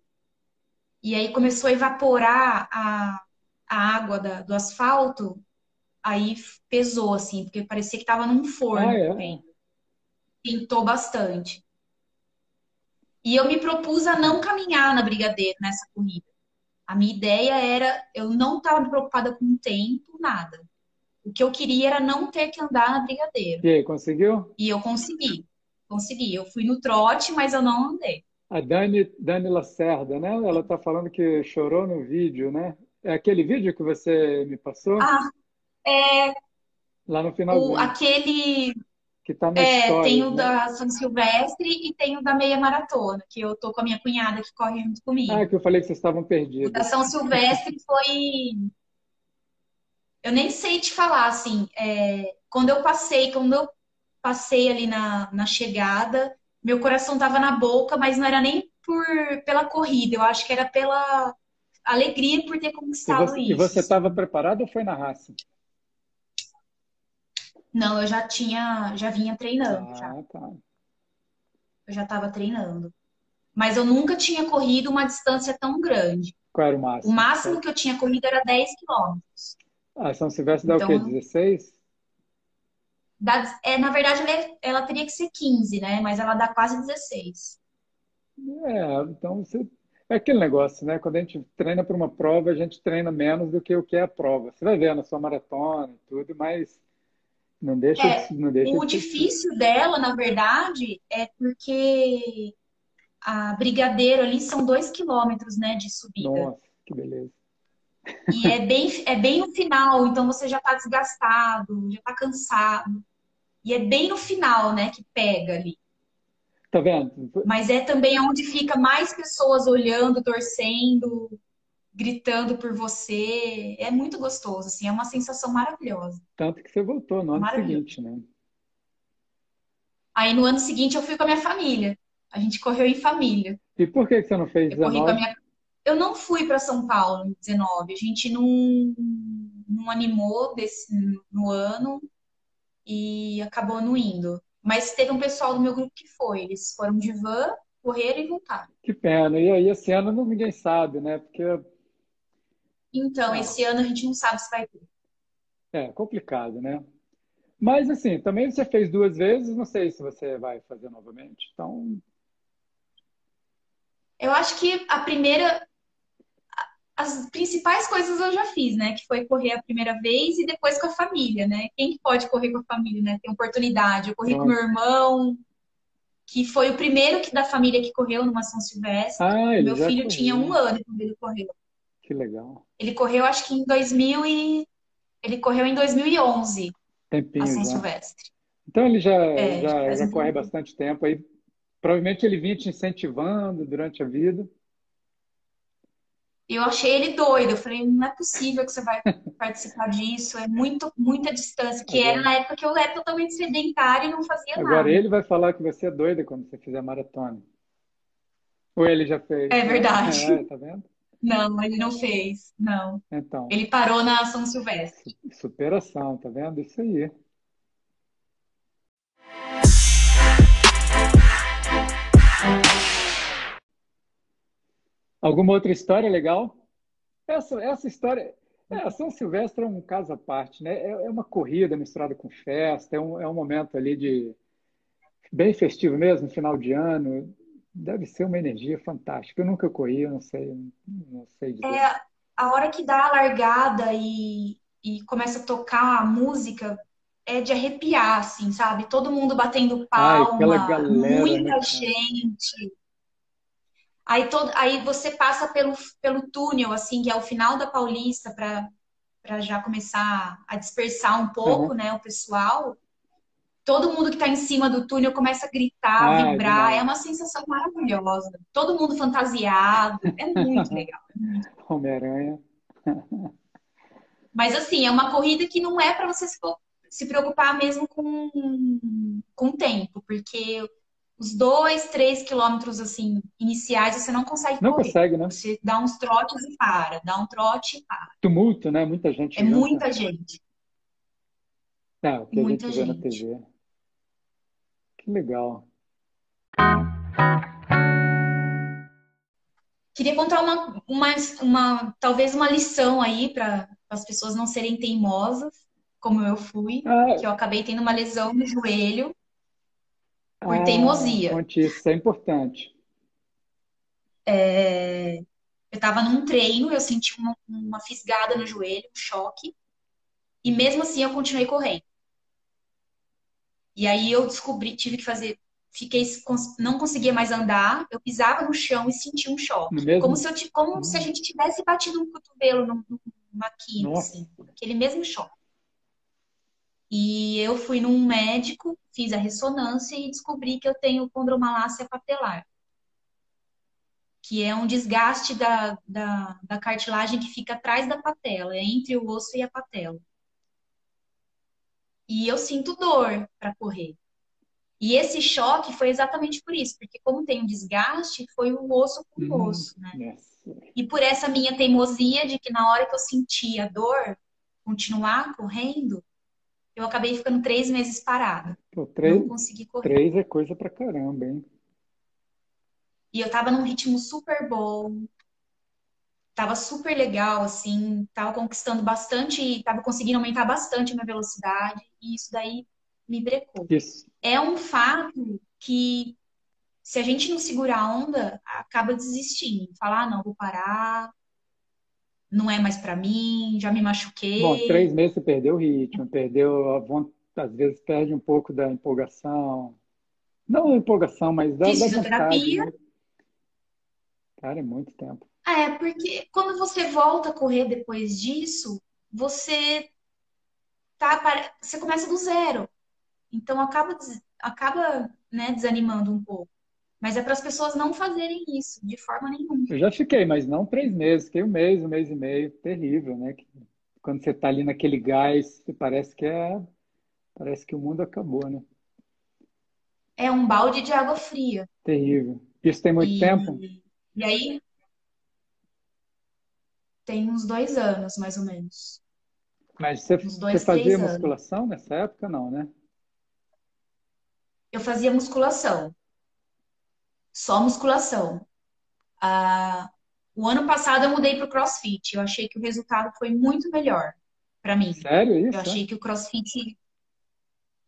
[SPEAKER 2] e aí começou a evaporar a, a água da, do asfalto. Aí pesou, assim, porque parecia que estava num forno.
[SPEAKER 1] Ah, é?
[SPEAKER 2] Pintou bastante. E eu me propus a não caminhar na Brigadeiro nessa corrida. A minha ideia era, eu não estava preocupada com o tempo, nada. O que eu queria era não ter que andar na Brigadeiro.
[SPEAKER 1] E aí, conseguiu?
[SPEAKER 2] E eu consegui. Consegui. Eu fui no trote, mas eu não andei.
[SPEAKER 1] A Dani, Dani Lacerda, né? Ela está falando que chorou no vídeo, né? É aquele vídeo que você me passou?
[SPEAKER 2] Ah, é.
[SPEAKER 1] Lá no final.
[SPEAKER 2] Aquele
[SPEAKER 1] que tá na
[SPEAKER 2] é,
[SPEAKER 1] história.
[SPEAKER 2] Tem o
[SPEAKER 1] né?
[SPEAKER 2] da São Silvestre e tem o da meia maratona, que eu tô com a minha cunhada que corre junto comigo.
[SPEAKER 1] Ah, que eu falei que vocês estavam perdidos.
[SPEAKER 2] O da São Silvestre foi. Eu nem sei te falar, assim, é... quando eu passei, quando eu passei ali na, na chegada, meu coração tava na boca, mas não era nem por pela corrida, eu acho que era pela alegria por ter conquistado
[SPEAKER 1] e você,
[SPEAKER 2] isso.
[SPEAKER 1] E você estava preparado ou foi na raça?
[SPEAKER 2] Não, eu já tinha, já vinha treinando.
[SPEAKER 1] Ah,
[SPEAKER 2] já.
[SPEAKER 1] tá.
[SPEAKER 2] Eu já estava treinando. Mas eu nunca tinha corrido uma distância tão grande.
[SPEAKER 1] Qual era o máximo?
[SPEAKER 2] O máximo que eu tinha corrido era 10 quilômetros.
[SPEAKER 1] Ah, São Silvestre dá
[SPEAKER 2] Então-
[SPEAKER 1] o quê? 16?
[SPEAKER 2] Dá- é, na verdade, ela, ela teria que ser 15, né? Mas ela dá quase 16.
[SPEAKER 1] É, então você. É aquele negócio, né? Quando a gente treina para uma prova, a gente treina menos do que o que é a prova. Você vai ver na sua maratona e tudo, mas não deixa,
[SPEAKER 2] É,
[SPEAKER 1] de- não deixa
[SPEAKER 2] O
[SPEAKER 1] de
[SPEAKER 2] difícil dela, na verdade, é porque a Brigadeiro ali são 2 quilômetros, né, de subida.
[SPEAKER 1] Nossa, que beleza.
[SPEAKER 2] E é bem, é bem no final, então você já tá desgastado, já tá cansado. E é bem no final, né, que pega ali.
[SPEAKER 1] Tá vendo?
[SPEAKER 2] Mas é também onde fica mais pessoas olhando, torcendo, gritando por você. É muito gostoso, assim, é uma sensação maravilhosa.
[SPEAKER 1] Tanto que você voltou no ano seguinte, né?
[SPEAKER 2] Aí no ano seguinte eu fui com a minha família. A gente correu em família.
[SPEAKER 1] E por que você não fez
[SPEAKER 2] Eu corri com a
[SPEAKER 1] 19?
[SPEAKER 2] minha. Eu não fui para São Paulo em 19. A gente não, não animou desse, no ano e acabou não indo. Mas teve um pessoal do meu grupo que foi. Eles foram de van, correram e voltaram.
[SPEAKER 1] Que pena. E aí, esse ano não- ninguém sabe, né? Porque
[SPEAKER 2] Então,
[SPEAKER 1] Ah.
[SPEAKER 2] esse ano a gente não sabe se vai ter.
[SPEAKER 1] é complicado, né? Mas, assim, também você fez duas vezes, não sei se você vai fazer novamente. Então,
[SPEAKER 2] Eu acho que a primeira. As principais coisas eu já fiz, né? Que foi correr a primeira vez e depois com a família, né? Quem que pode correr com a família, né? Tem oportunidade. Eu corri com meu irmão, que foi o primeiro que, da família que correu numa São Silvestre.
[SPEAKER 1] ah,
[SPEAKER 2] Meu filho
[SPEAKER 1] correu.
[SPEAKER 2] tinha um ano quando ele correu.
[SPEAKER 1] Que legal.
[SPEAKER 2] Ele correu, acho que em 2000 e... Ele correu em 2011,
[SPEAKER 1] Tempinho
[SPEAKER 2] a São. Silvestre.
[SPEAKER 1] Então ele já,
[SPEAKER 2] É,
[SPEAKER 1] já, já corre bastante tempo aí. Provavelmente ele vinha te incentivando durante a vida.
[SPEAKER 2] Eu achei ele doido. Eu falei, não é possível que você vai <laughs> participar disso. É muito, muita distância. Que era na época que eu era totalmente sedentária e não fazia
[SPEAKER 1] Agora
[SPEAKER 2] nada.
[SPEAKER 1] ele vai falar que você é doida quando você fizer maratona. Ou ele já fez?
[SPEAKER 2] É verdade.
[SPEAKER 1] É, tá vendo?
[SPEAKER 2] Não, ele não fez. Não.
[SPEAKER 1] Então,
[SPEAKER 2] Ele parou na São Silvestre.
[SPEAKER 1] superação, tá vendo? Isso aí. Alguma outra história legal? Essa, essa história. É, a São Silvestre é um caso à parte, né? É, é uma corrida misturada com festa, é um, é um momento ali de bem festivo mesmo, final de ano. Deve ser uma energia fantástica. Eu nunca corri, eu não sei, não sei dizer.
[SPEAKER 2] É, a hora que dá a largada e, e começa a tocar a música é de arrepiar, assim, sabe? Todo mundo batendo
[SPEAKER 1] Ai,
[SPEAKER 2] palma,
[SPEAKER 1] galera, né,
[SPEAKER 2] muita
[SPEAKER 1] cara?
[SPEAKER 2] gente. Aí, todo, aí você passa pelo, pelo túnel, assim, que é o final da Paulista, para para já começar a dispersar um pouco,
[SPEAKER 1] Uhum.
[SPEAKER 2] né, o pessoal. Todo mundo que está em cima do túnel começa a gritar,
[SPEAKER 1] Ah,
[SPEAKER 2] vibrar.
[SPEAKER 1] demais.
[SPEAKER 2] É uma sensação maravilhosa. Todo mundo fantasiado. É muito <laughs> legal.
[SPEAKER 1] Homem-Aranha.
[SPEAKER 2] Mas assim, é uma corrida que não é para você se, preocupar mesmo com, com o tempo, porque os dois, três quilômetros assim iniciais você não consegue
[SPEAKER 1] Não
[SPEAKER 2] correr.
[SPEAKER 1] consegue, né?
[SPEAKER 2] Você dá uns trotes e para, dá um trote e para.
[SPEAKER 1] Tumulto, né? Muita gente
[SPEAKER 2] É muita gente.
[SPEAKER 1] É, o que a
[SPEAKER 2] Muita
[SPEAKER 1] gente vê na. TV. Que legal.
[SPEAKER 2] Queria contar uma, uma, uma talvez uma lição aí para as pessoas não serem teimosas, como eu fui,
[SPEAKER 1] Ah,
[SPEAKER 2] que eu acabei tendo uma lesão no joelho por
[SPEAKER 1] ah,
[SPEAKER 2] teimosia.
[SPEAKER 1] conte isso, isso é importante.
[SPEAKER 2] É, eu estava num treino, eu senti uma, uma fisgada no joelho, um choque, e mesmo assim eu continuei correndo. E aí eu descobri, tive que fazer, fiquei, não conseguia mais andar, eu pisava no chão e sentia um choque.
[SPEAKER 1] No mesmo.
[SPEAKER 2] Como se eu, como se a
[SPEAKER 1] Hum,
[SPEAKER 2] gente tivesse batido um cotovelo num- numa quina, assim, aquele mesmo choque. E eu fui num médico, fiz a ressonância e descobri que eu tenho condromalácia patelar, que é um desgaste da, da, da cartilagem que fica atrás da patela, é entre o osso e a patela. E eu sinto dor para correr. E esse choque foi exatamente por isso, porque como tem um desgaste, foi o osso com o
[SPEAKER 1] hum,
[SPEAKER 2] osso, né? E por essa minha teimosia de que na hora que eu sentia dor, continuar correndo, eu acabei ficando três meses parada.
[SPEAKER 1] Pô,
[SPEAKER 2] Não
[SPEAKER 1] três,
[SPEAKER 2] consegui correr.
[SPEAKER 1] três é coisa pra caramba, hein?
[SPEAKER 2] E eu tava num ritmo super bom, tava super legal, assim, tava conquistando bastante, tava conseguindo aumentar bastante a minha velocidade, e isso daí me brecou.
[SPEAKER 1] Isso.
[SPEAKER 2] É um fato que, se a gente não segurar a onda, acaba desistindo. Falar, ah, não, vou parar, não é mais pra mim, já me
[SPEAKER 1] Bom,
[SPEAKER 2] machuquei.
[SPEAKER 1] três meses você perdeu o ritmo, perdeu a vontade, às vezes perde um pouco da empolgação. Não a empolgação, mas da,
[SPEAKER 2] Fiz
[SPEAKER 1] da vontade,
[SPEAKER 2] fisioterapia.
[SPEAKER 1] né? Cara, é muito tempo.
[SPEAKER 2] É, porque quando você volta a correr depois disso, você tá, você começa do zero. Então acaba, acaba, né, desanimando um pouco. Mas é para as pessoas não fazerem isso de forma nenhuma.
[SPEAKER 1] Eu já fiquei, mas não três meses, fiquei um mês, um mês e meio, terrível, né? Quando você tá ali naquele gás, parece que é, parece que o mundo acabou, né?
[SPEAKER 2] É um balde de água fria.
[SPEAKER 1] Terrível. Isso tem muito tempo?
[SPEAKER 2] E, e aí tem uns dois anos, mais ou menos.
[SPEAKER 1] Mas você,
[SPEAKER 2] Uns
[SPEAKER 1] você
[SPEAKER 2] dois,
[SPEAKER 1] fazia
[SPEAKER 2] três anos.
[SPEAKER 1] musculação nessa época? Não, né?
[SPEAKER 2] Eu fazia musculação, só musculação. Ah, o ano passado eu mudei para o CrossFit. Eu achei que o resultado foi muito melhor para mim.
[SPEAKER 1] Sério
[SPEAKER 2] Eu
[SPEAKER 1] isso? é?
[SPEAKER 2] achei que o CrossFit,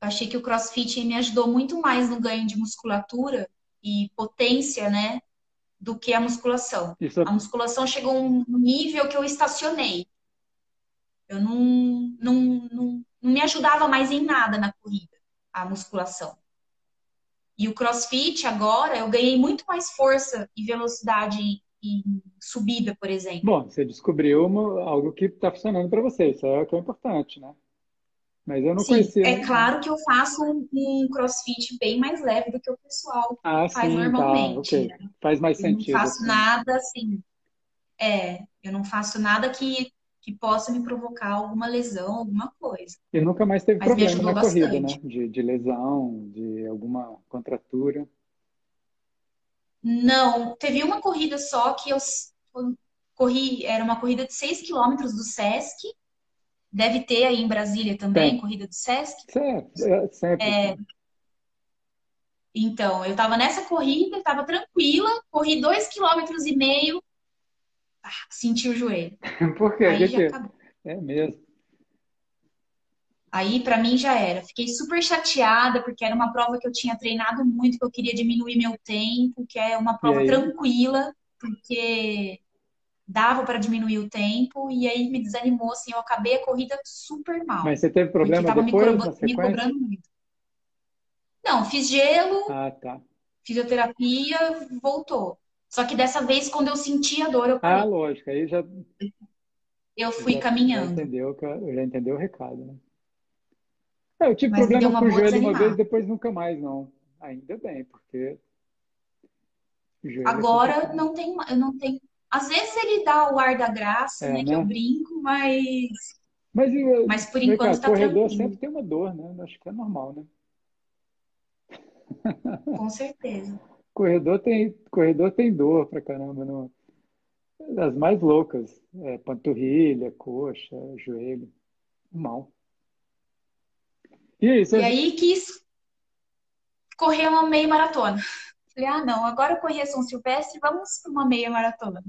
[SPEAKER 2] eu achei que o CrossFit me ajudou muito mais no ganho de musculatura e potência, né, do que a musculação.
[SPEAKER 1] Isso
[SPEAKER 2] A musculação chegou a um nível que eu estacionei. Eu não, não, não, não me ajudava mais em nada na corrida, a musculação. E o CrossFit agora eu ganhei muito mais força e velocidade em subida, por exemplo.
[SPEAKER 1] Bom, você descobriu uma- algo que está funcionando para você, isso é o que é importante, né? Mas eu não
[SPEAKER 2] Sim,
[SPEAKER 1] conhecia.
[SPEAKER 2] é claro que eu faço um, um CrossFit bem mais leve do que o pessoal
[SPEAKER 1] Ah,
[SPEAKER 2] faz
[SPEAKER 1] sim, tá,
[SPEAKER 2] normalmente,
[SPEAKER 1] ok.
[SPEAKER 2] né?
[SPEAKER 1] Faz mais
[SPEAKER 2] Eu não
[SPEAKER 1] sentido,
[SPEAKER 2] faço
[SPEAKER 1] assim.
[SPEAKER 2] nada assim. É, eu não faço nada que, que possa me provocar alguma lesão, alguma coisa.
[SPEAKER 1] E nunca mais teve
[SPEAKER 2] Mas
[SPEAKER 1] problema na corrida, né?
[SPEAKER 2] bastante.
[SPEAKER 1] De, de lesão, de alguma contratura.
[SPEAKER 2] Não, teve uma corrida só que eu eu corri, era uma corrida de 6 quilômetros do Sesc. Deve ter aí em Brasília também,
[SPEAKER 1] Tem.
[SPEAKER 2] corrida do Sesc.
[SPEAKER 1] Certo, é, sempre.
[SPEAKER 2] É, então, eu tava nessa corrida, tava tranquila, corri dois quilômetros e meio, ah, senti o joelho. <laughs>
[SPEAKER 1] Por quê?
[SPEAKER 2] Aí
[SPEAKER 1] Que
[SPEAKER 2] já
[SPEAKER 1] que-
[SPEAKER 2] acabou.
[SPEAKER 1] É mesmo.
[SPEAKER 2] Aí pra mim já era. Fiquei super chateada porque era uma prova que eu tinha treinado muito, que eu queria diminuir meu tempo, que é uma prova tranquila, porque dava para diminuir o tempo e aí me desanimou assim, eu acabei a corrida super mal,
[SPEAKER 1] Mas você teve problema
[SPEAKER 2] tava
[SPEAKER 1] depois,
[SPEAKER 2] me
[SPEAKER 1] sequência?
[SPEAKER 2] cobrando muito. Não, fiz gelo,
[SPEAKER 1] Ah, tá.
[SPEAKER 2] fisioterapia, voltou. Só que dessa vez, quando eu senti a dor, eu
[SPEAKER 1] Ah,
[SPEAKER 2] parei.
[SPEAKER 1] lógico, aí já,
[SPEAKER 2] Eu fui
[SPEAKER 1] já, já
[SPEAKER 2] caminhando.
[SPEAKER 1] entendeu, que- já entendeu o recado, né? É, eu tive
[SPEAKER 2] Mas
[SPEAKER 1] problema com o joelho uma vez, depois nunca mais, não. Ainda bem, porque é
[SPEAKER 2] Agora
[SPEAKER 1] complicado.
[SPEAKER 2] não tem, eu não tenho. Às vezes ele dá o ar da graça,
[SPEAKER 1] É,
[SPEAKER 2] né? Que eu
[SPEAKER 1] né?
[SPEAKER 2] brinco, mas,
[SPEAKER 1] Mas, e,
[SPEAKER 2] mas por enquanto tá
[SPEAKER 1] corredor
[SPEAKER 2] tranquilo,
[SPEAKER 1] sempre tem uma dor, né? Acho que é normal, né? <laughs>
[SPEAKER 2] com certeza.
[SPEAKER 1] Corredor tem, corredor tem dor pra caramba, não? As mais loucas, é, panturrilha, coxa, joelho, mal. E aí,
[SPEAKER 2] E aí quis correr uma meia maratona. Falei, ah, não, agora eu corri a São Silvestre, vamos para uma meia maratona.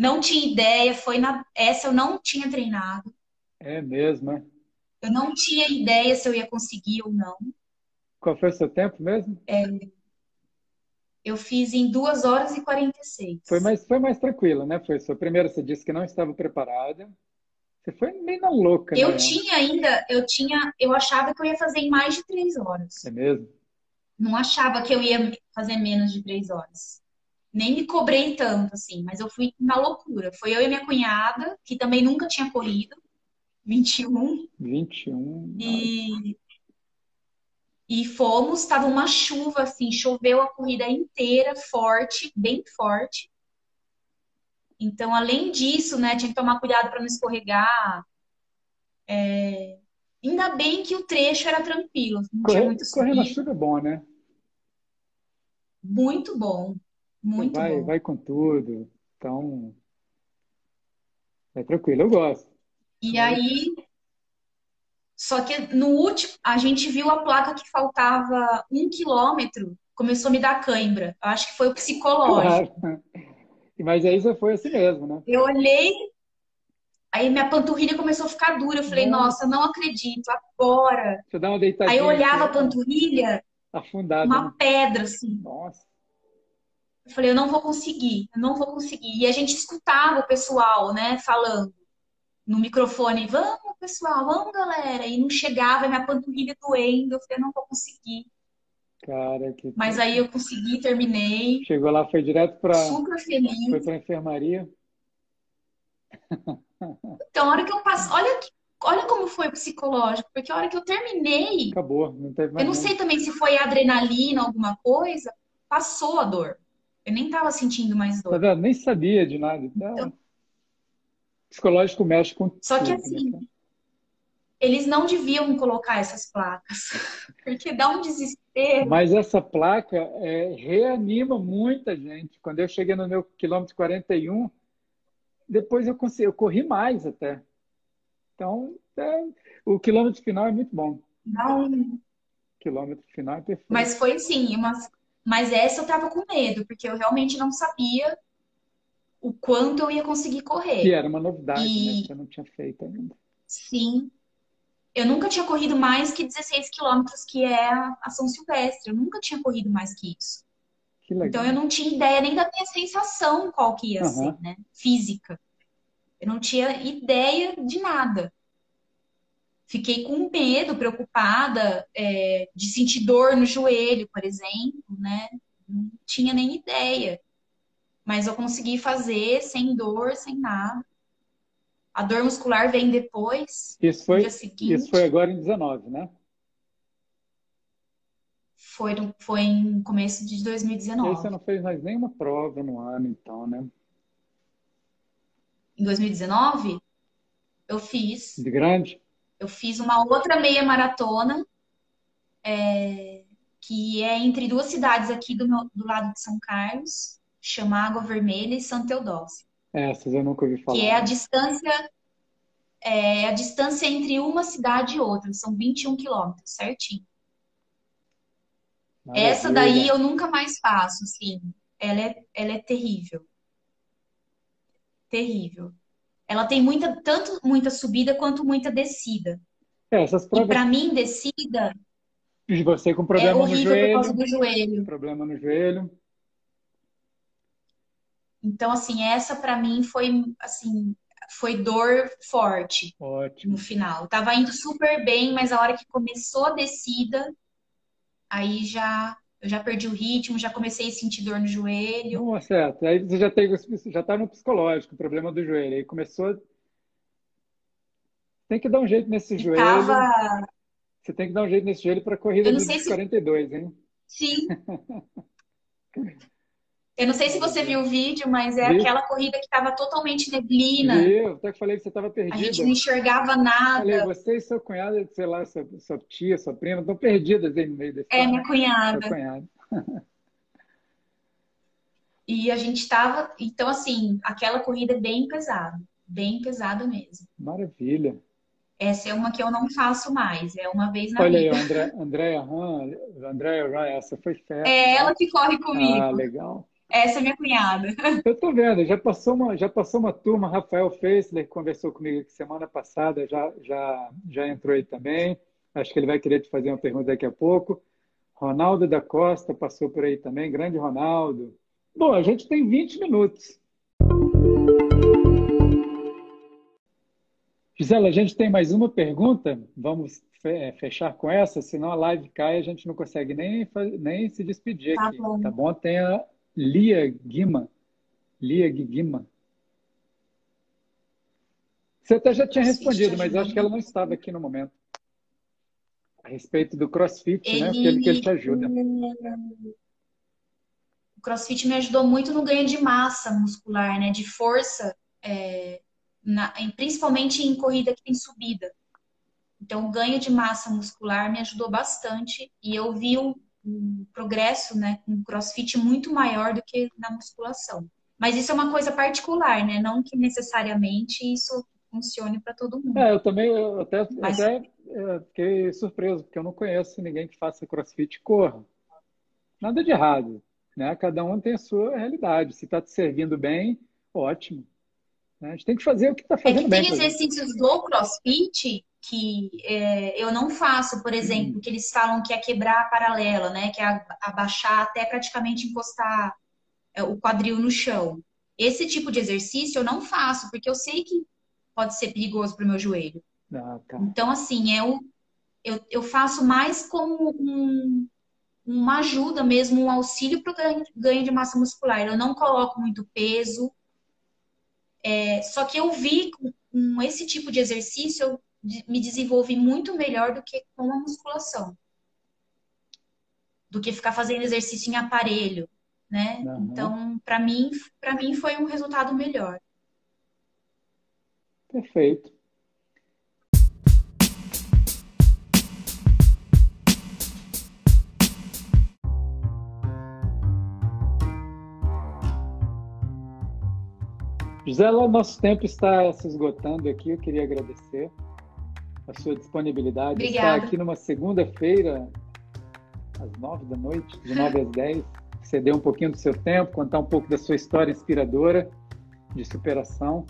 [SPEAKER 2] Não tinha ideia, foi na essa eu não tinha treinado.
[SPEAKER 1] é mesmo, é?
[SPEAKER 2] Eu não tinha ideia se eu ia conseguir ou não.
[SPEAKER 1] Qual foi o seu tempo mesmo?
[SPEAKER 2] Eu fiz em 2 horas e 46.
[SPEAKER 1] Foi mais, foi mais tranquilo, né? Foi sua primeira, você disse que não estava preparada. Você foi meio na louca,
[SPEAKER 2] Eu
[SPEAKER 1] né?
[SPEAKER 2] tinha ainda, eu tinha, eu achava que eu ia fazer em mais de 3 horas.
[SPEAKER 1] É mesmo?
[SPEAKER 2] Não achava que eu ia fazer menos de 3 horas. Nem me cobrei tanto, assim, mas eu fui na loucura. Foi eu e minha cunhada, que também nunca tinha corrido, 21,
[SPEAKER 1] 21. nossa.
[SPEAKER 2] e, e fomos, estava uma chuva, assim, choveu a corrida inteira, forte, bem forte. Então, além disso, né, tinha que tomar cuidado para não escorregar. É, Ainda bem que o trecho era tranquilo, não tinha muito
[SPEAKER 1] correr na chuva é bom, né?
[SPEAKER 2] Muito bom, muito
[SPEAKER 1] vai,
[SPEAKER 2] bom.
[SPEAKER 1] vai com tudo. Então, é tranquilo, eu gosto.
[SPEAKER 2] E
[SPEAKER 1] Eu-
[SPEAKER 2] aí, só que no último, a gente viu a placa que faltava um quilômetro, começou a me dar cãibra. Eu acho que foi o psicológico.
[SPEAKER 1] Claro. <laughs> Mas aí você foi assim mesmo, né?
[SPEAKER 2] Eu olhei, aí minha panturrilha começou a ficar dura. Eu falei,
[SPEAKER 1] Nossa,
[SPEAKER 2] eu não acredito, agora.
[SPEAKER 1] você dá uma
[SPEAKER 2] Aí eu
[SPEAKER 1] deitadinha
[SPEAKER 2] olhava a panturrilha,
[SPEAKER 1] afundada,
[SPEAKER 2] uma
[SPEAKER 1] né?
[SPEAKER 2] pedra, assim.
[SPEAKER 1] Nossa,
[SPEAKER 2] Eu falei, eu não vou conseguir, eu não vou conseguir. E a gente escutava o pessoal, né, falando no microfone, vamos, pessoal, vamos, galera. E não chegava, minha panturrilha doendo. Eu falei, eu não vou conseguir.
[SPEAKER 1] cara, que
[SPEAKER 2] Mas aí eu consegui, terminei,
[SPEAKER 1] chegou lá, foi direto para
[SPEAKER 2] super
[SPEAKER 1] foi
[SPEAKER 2] feliz.
[SPEAKER 1] para enfermaria. <laughs>
[SPEAKER 2] Então, a hora que eu passo, olha, que- olha como foi o psicológico, porque a hora que eu terminei,
[SPEAKER 1] Acabou, não teve
[SPEAKER 2] eu
[SPEAKER 1] mais
[SPEAKER 2] não
[SPEAKER 1] nada.
[SPEAKER 2] sei também se foi adrenalina, alguma coisa, passou a dor. Eu nem tava sentindo mais
[SPEAKER 1] Tá
[SPEAKER 2] dor.
[SPEAKER 1] vendo? Nem sabia de nada.
[SPEAKER 2] Então,
[SPEAKER 1] psicológico mexe com
[SPEAKER 2] só que
[SPEAKER 1] tudo, né,
[SPEAKER 2] assim,
[SPEAKER 1] cara?
[SPEAKER 2] eles não deviam colocar essas placas, <laughs> porque dá um desespero.
[SPEAKER 1] Mas essa placa é, reanima muita gente. Quando eu cheguei no meu quilômetro 41, depois eu consegui, eu corri mais até. Então, é, o quilômetro final é muito bom.
[SPEAKER 2] Dá um...
[SPEAKER 1] O quilômetro final é perfeito.
[SPEAKER 2] Mas foi assim, uma... mas essa eu tava com medo, porque eu realmente não sabia o quanto eu ia conseguir
[SPEAKER 1] Que
[SPEAKER 2] correr.
[SPEAKER 1] era uma novidade, né?
[SPEAKER 2] E
[SPEAKER 1] Você não tinha feito ainda.
[SPEAKER 2] sim, eu nunca tinha corrido mais que 16 quilômetros, que é a São Silvestre. Eu nunca tinha corrido mais que isso.
[SPEAKER 1] Que
[SPEAKER 2] Então eu não tinha ideia nem da minha sensação qual que ia ser,
[SPEAKER 1] Aham.
[SPEAKER 2] né? Física. Eu não tinha ideia de nada. Fiquei com medo, preocupada, é, de sentir dor no joelho, por exemplo, né? Não tinha nem ideia. Mas eu consegui fazer sem dor, sem nada. A dor muscular vem depois,
[SPEAKER 1] Isso
[SPEAKER 2] no
[SPEAKER 1] foi, isso foi agora em 19, né?
[SPEAKER 2] Foi, no- foi em começo de
[SPEAKER 1] E aí você
[SPEAKER 2] 2019.
[SPEAKER 1] não fez mais nenhuma prova no ano, então, né?
[SPEAKER 2] Em 2019, eu fiz.
[SPEAKER 1] De grande?
[SPEAKER 2] Eu fiz uma outra meia maratona, é, que é entre duas cidades aqui do, meu- do lado de São Carlos, chama Água Vermelha e Santa Eudócia,
[SPEAKER 1] Essas eu nunca ouvi
[SPEAKER 2] que
[SPEAKER 1] falar,
[SPEAKER 2] é a distância, é a distância entre uma cidade e outra, são 21 quilômetros, certinho. Essa daí
[SPEAKER 1] Maravilha.
[SPEAKER 2] eu nunca mais faço, assim. Ela é, ela é terrível, terrível. Ela tem muita, tanto muita subida quanto muita descida.
[SPEAKER 1] É, essas
[SPEAKER 2] E
[SPEAKER 1] provas
[SPEAKER 2] para mim, descida
[SPEAKER 1] de você com
[SPEAKER 2] é
[SPEAKER 1] problema no
[SPEAKER 2] horrível por causa
[SPEAKER 1] joelho,
[SPEAKER 2] do joelho.
[SPEAKER 1] problema no joelho.
[SPEAKER 2] Então, assim, essa pra mim foi, assim, foi dor forte no
[SPEAKER 1] Ótimo.
[SPEAKER 2] final. Eu tava indo super bem, mas a hora que começou a descida, aí já eu já perdi o ritmo, já comecei a sentir dor no joelho.
[SPEAKER 1] Não, certo. Aí você já tem, já está no psicológico, o problema do joelho. Aí começou. Tem que dar um jeito nesse joelho.
[SPEAKER 2] tava,
[SPEAKER 1] Você Você tem que dar um jeito nesse joelho para a corrida dos se... 42, hein?
[SPEAKER 2] Sim. <laughs> Eu não sei se você viu o vídeo, mas é aquela corrida que estava totalmente neblina.
[SPEAKER 1] Eu até que falei que você estava perdida.
[SPEAKER 2] A gente não enxergava nada.
[SPEAKER 1] Falei, você e seu cunhado, sei lá, sua, sua tia, sua prima, estão perdidas aí no meio desse
[SPEAKER 2] É, minha cunhada. Minha cunhada. e a gente estava... Então, assim, aquela corrida é bem pesada. Bem pesada mesmo.
[SPEAKER 1] Maravilha.
[SPEAKER 2] Essa é uma que eu não faço mais, é uma vez na
[SPEAKER 1] Olha
[SPEAKER 2] vida.
[SPEAKER 1] Olha aí, André, Andréia Andréia essa foi fera.
[SPEAKER 2] É ela que corre comigo.
[SPEAKER 1] Ah, legal.
[SPEAKER 2] Essa é minha cunhada. <laughs>
[SPEAKER 1] Eu tô vendo, já passou uma, já passou uma turma, Rafael Feisler conversou comigo semana passada, já, já, já entrou aí também. Acho que ele vai querer te fazer uma pergunta daqui a pouco. Ronaldo da Costa passou por aí também, grande Ronaldo. Bom, a gente tem 20 minutos. Gisela, a gente tem mais uma pergunta. Vamos fechar com essa, senão a live cai e a gente não consegue nem, nem se despedir tá aqui. Bom. Tá bom? Tem a, Lia Guima. Lia Guima. Você até já tinha respondido, mas acho que ela não estava aqui no momento. A respeito do crossfit, ele... né? Aquele que ele te ajuda.
[SPEAKER 2] O crossfit me ajudou muito no ganho de massa muscular, né? De força, é, na, principalmente em corrida que tem subida. Então, o ganho de massa muscular me ajudou bastante e eu vi um, um progresso, né, com crossfit muito maior do que na musculação. Mas isso é uma coisa particular, né? Não que necessariamente isso funcione para todo mundo.
[SPEAKER 1] É, eu também eu até, Mas... até é, fiquei surpreso, porque eu não conheço ninguém que faça crossfit e corra. Nada de errado. Né? Cada um tem a sua realidade. Se está te servindo bem, ótimo. Né? A gente tem que fazer o que está fazendo é que bem.
[SPEAKER 2] Tem exercícios do crossfit que é, eu não faço, por exemplo, uhum. que eles falam que é quebrar a paralela, né? Que é abaixar até praticamente encostar é, o quadril no chão. Esse tipo de exercício eu não faço, porque eu sei que pode ser perigoso para o meu joelho. Ah, tá. Então, assim, eu, eu, eu faço mais como um, uma ajuda mesmo, um auxílio para o ganho, ganho de massa muscular. Eu não coloco muito peso. É, só que eu vi com, com esse tipo de exercício, eu me desenvolvi muito melhor do que com a musculação. Do que ficar fazendo exercício em aparelho, né? Uhum. Então, para mim, para mim foi um resultado melhor.
[SPEAKER 1] Perfeito. José, nosso tempo está se esgotando aqui. Eu queria agradecer a sua disponibilidade.
[SPEAKER 2] Obrigada.
[SPEAKER 1] Estar aqui numa segunda-feira, às nove da noite, de nove às <laughs> dez, ceder um pouquinho do seu tempo, contar um pouco da sua história inspiradora de superação.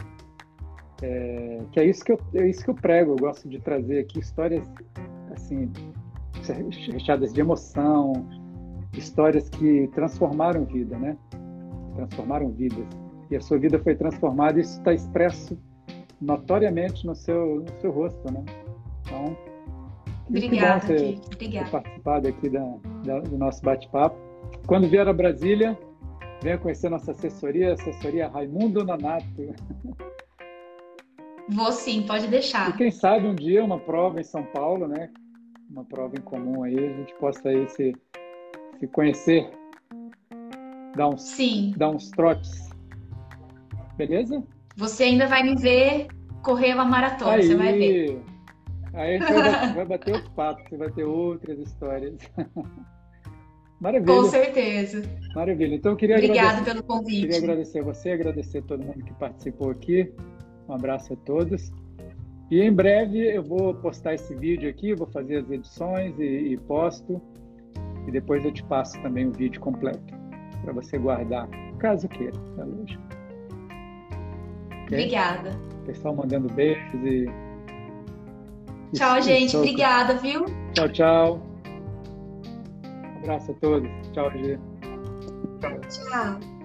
[SPEAKER 1] É, que é isso que, eu, é isso que eu prego. Eu gosto de trazer aqui histórias assim recheadas de emoção, histórias que transformaram vida, né? Transformaram vidas. E a sua vida foi transformada. Isso está expresso notoriamente no seu, no seu rosto, né? Então,
[SPEAKER 2] Obrigada,
[SPEAKER 1] ter,
[SPEAKER 2] Obrigada.
[SPEAKER 1] ter participado aqui da, da, do nosso bate-papo. Quando vier a Brasília, venha conhecer nossa assessoria, assessoria Raimundo Nonato.
[SPEAKER 2] Vou sim, pode deixar.
[SPEAKER 1] E quem sabe um dia uma prova em São Paulo, né? Uma prova em comum aí, a gente possa aí se, se conhecer, dar uns,
[SPEAKER 2] sim.
[SPEAKER 1] dar uns trotes. Beleza?
[SPEAKER 2] Você ainda vai me ver correr uma maratona, aí, você vai ver.
[SPEAKER 1] Aí a gente vai, vai bater outro papo, você vai ter outras histórias. <laughs> Maravilha.
[SPEAKER 2] Com certeza.
[SPEAKER 1] Maravilha. Então eu queria
[SPEAKER 2] Obrigada pelo convite.
[SPEAKER 1] Queria agradecer a você, agradecer a todo mundo que participou aqui. Um abraço a todos. E em breve eu vou postar esse vídeo aqui, vou fazer as edições e, e posto. E depois eu te passo também o vídeo completo para você guardar, caso queira, é lógico.
[SPEAKER 2] Obrigada.
[SPEAKER 1] Pessoal mandando beijos e
[SPEAKER 2] Tchau, gente. Obrigada, viu?
[SPEAKER 1] Tchau, tchau. Um abraço a todos. Tchau, Gia.
[SPEAKER 2] Tchau.